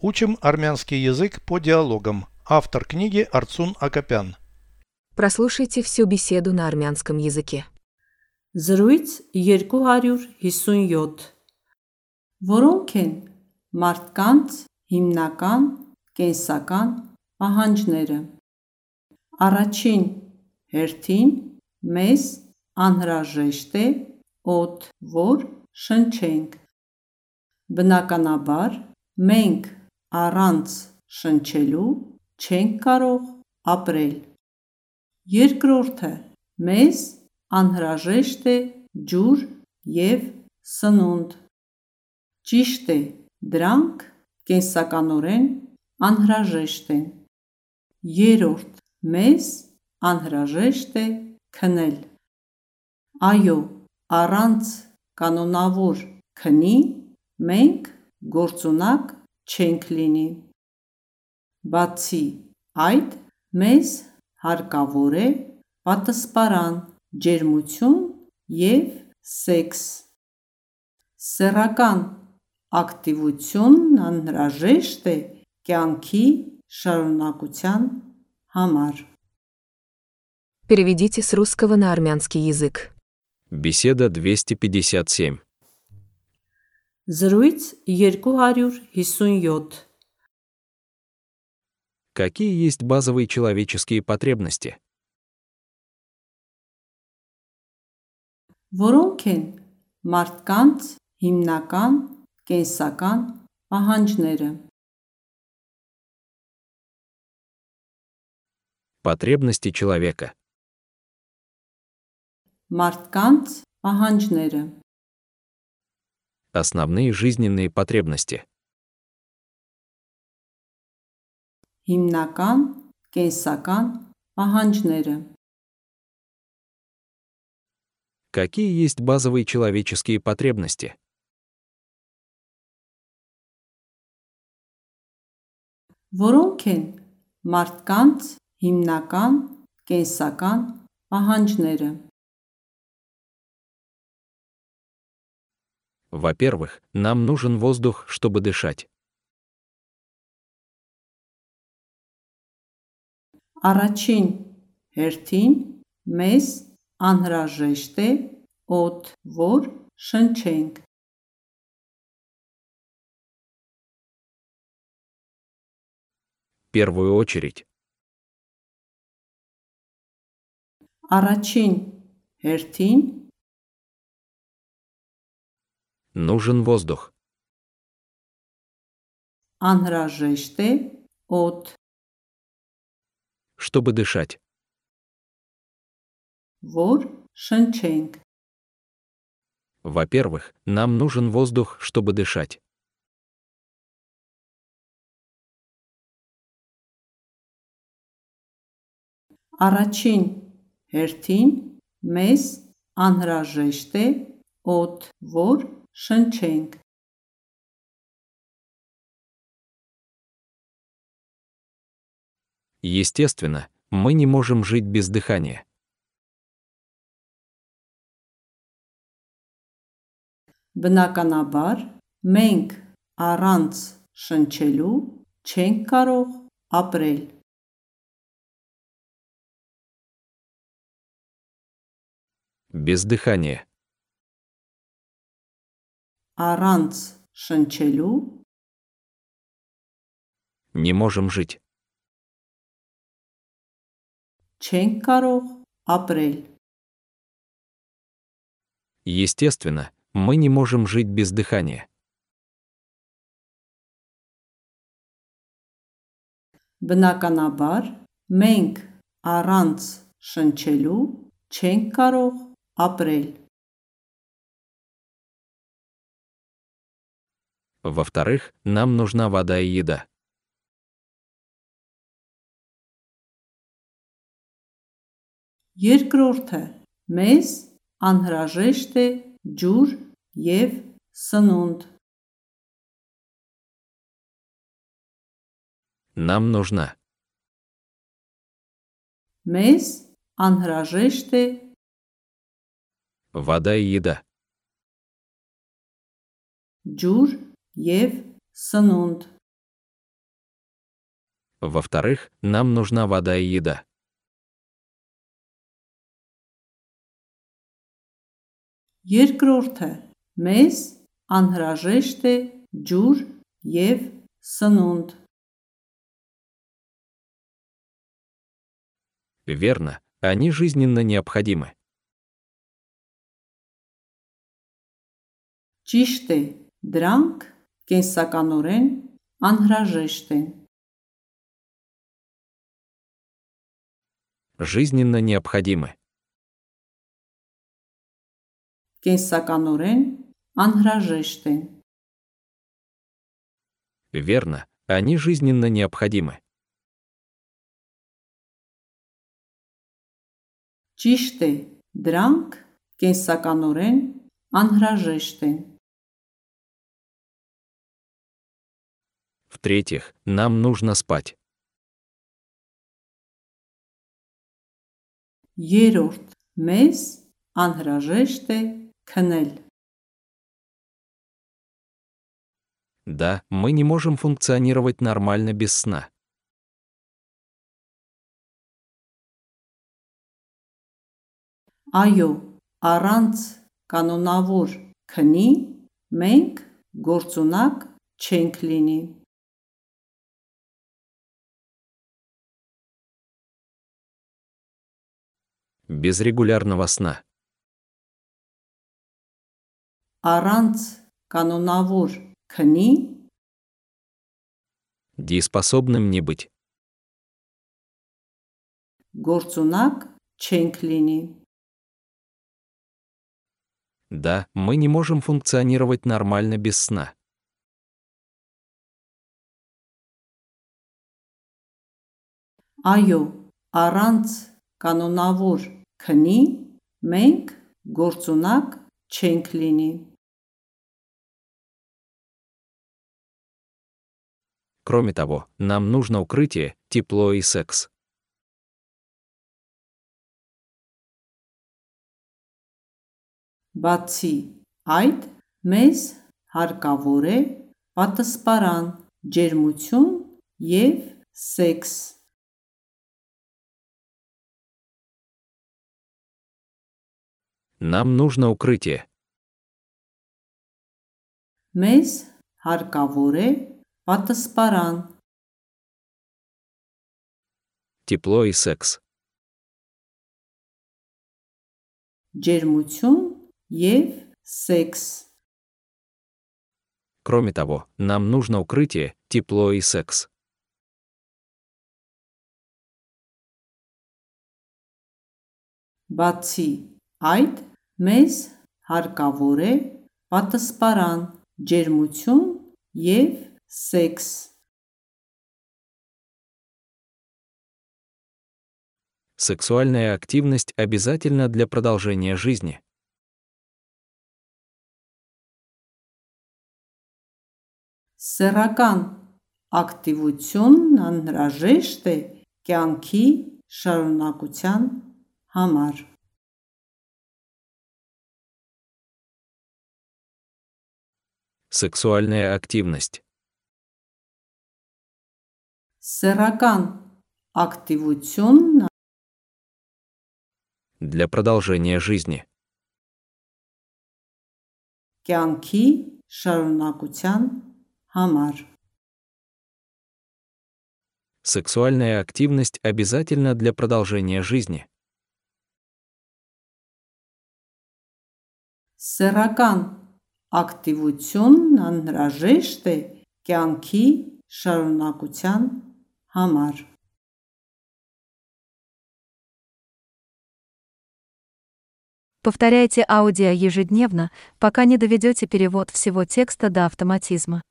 Учим армянский язык по диалогам. Автор книги Арцун Акопян. Прослушайте всю беседу на армянском языке. Զրույց 257 Որոնք են մարդկանց հիմնական կենսական պահանջները Առաջին հերթին մեզ անհրաժեշտ է օդ, որ շնչենք Բնականաբար մենք առանց շնչելու չենք կարող ապրել Երկրորդը մեզ անհրաժեշտ է ջուր և սնունդ Ճիշտ է, դրանք կենսականորեն անհրաժեշտ են Երրորդ մեզ անհրաժեշտ է քնել Այո, առանց կանոնավոր քնի մենք գործունակ չենք լինի Բացի այդ, մեզ հարկավոր է պատսպարան, ջերմություն և սեքս Սեռական ակտիվությունն անհրաժեշտ է կյանքի շարունակության համար Переведите с русского на армянский язык. Беседа 257. Զրույց 257 Какие есть базовые человеческие потребности? Որոնք են մարդկանց հիմնական կենսական պահանջները Потребности человека. Մարդկանց պահանջները Основные жизненные потребности. Հիմնական կենսական պահանջները Какие есть базовые человеческие потребности? Որոնք են մարդկանց հիմնական կենսական պահանջները Во-первых, нам нужен воздух, чтобы дышать. Առաջին հերթին մեզ անհրաժեշտ է օդ, որ շնչենք В первую очередь. Առաջին հերթին Нужен воздух. անհրաժեշտ է օդ, Чтобы дышать. որ շնչենք Во-первых, нам нужен воздух, чтобы дышать. Առաջին հերթին մեզ անհրաժեշտ է օդ, որ շնչենք Естественно, мы не можем жить без дыхания. Բնականաբար մենք առանց շնչելու չենք կարող ապրել Без дыхания. առանց շնչելու Не можем жить. չենք կարող ապրել Естественно, мы не можем жить без дыхания. Բնականաբար մենք առանց շնչելու չենք կարող ապրել Во-вторых, нам нужна вода и еда. Երկրորդը մեզ անհրաժեշտ է ջուր և սնունդ Нам нужна Մեզ անհրաժեշտ է вода и еда. ջուր և սնունդ Во-вторых, нам нужна вода и еда. Երկրորդը, մեզ անհրաժեշտ է ջուր եւ սնունդ։ Верно, они жизненно необходимы. Ճիշտ է, դրանք կենսականորեն անհրաժեշտ են։ Жизненно необходимы. Կենսականորեն անհրաժեշտ են։ Верно, они жизненно необходимы. Ճիշտ է, դրանք կենսականորեն անհրաժեշտ են։ В-третьих, нам нужно спать. Երորդ, մեզ անհրաժեշտ է քնել։ Да, мы не можем функционировать нормально без сна. Այո, առանց կանոնավոր քնի մենք գործունակ չենք լինի։ без регулярного сна. Аранц канунавур кни? Дееспособным не быть. Горцунак ченклини. Да, мы не можем функционировать нормально без сна. Айо, аранц, канунавур, քնի մենք գործունակ չենք լինի։ Кроме того, нам нужно укрытие, тепло и секс. Բացի այդ, մեզ հարկավոր է պատասպարան, ջերմություն եւ սեքս։ Нам нужно укрытие. Մեզ հարկավոր է պատասպարան, Тепло и секс. ջերմություն եւ սեքս։ Кроме того, нам нужно укрытие, тепло и секс. Բացի այդ, մեզ հարկավոր է պատասպարան, ջերմություն եւ սեքս։ Сексуальная активность обязательна для продолжения жизни. Սեռական ակտիվությունն անհրաժեշտ է կյանքի շարունակության համար։ Сексуальная активность. Սեռական ակտիվությունն Для продолжения жизни. կյանքի շարունակության համար։ Сексуальная активность обязательна для продолжения жизни. Սեռական ակտիվությունն անհրաժեշտ է կյանքի շարունակության համար։ Повторяйте аудио ежедневно, пока не доведете перевод всего текста до автоматизма.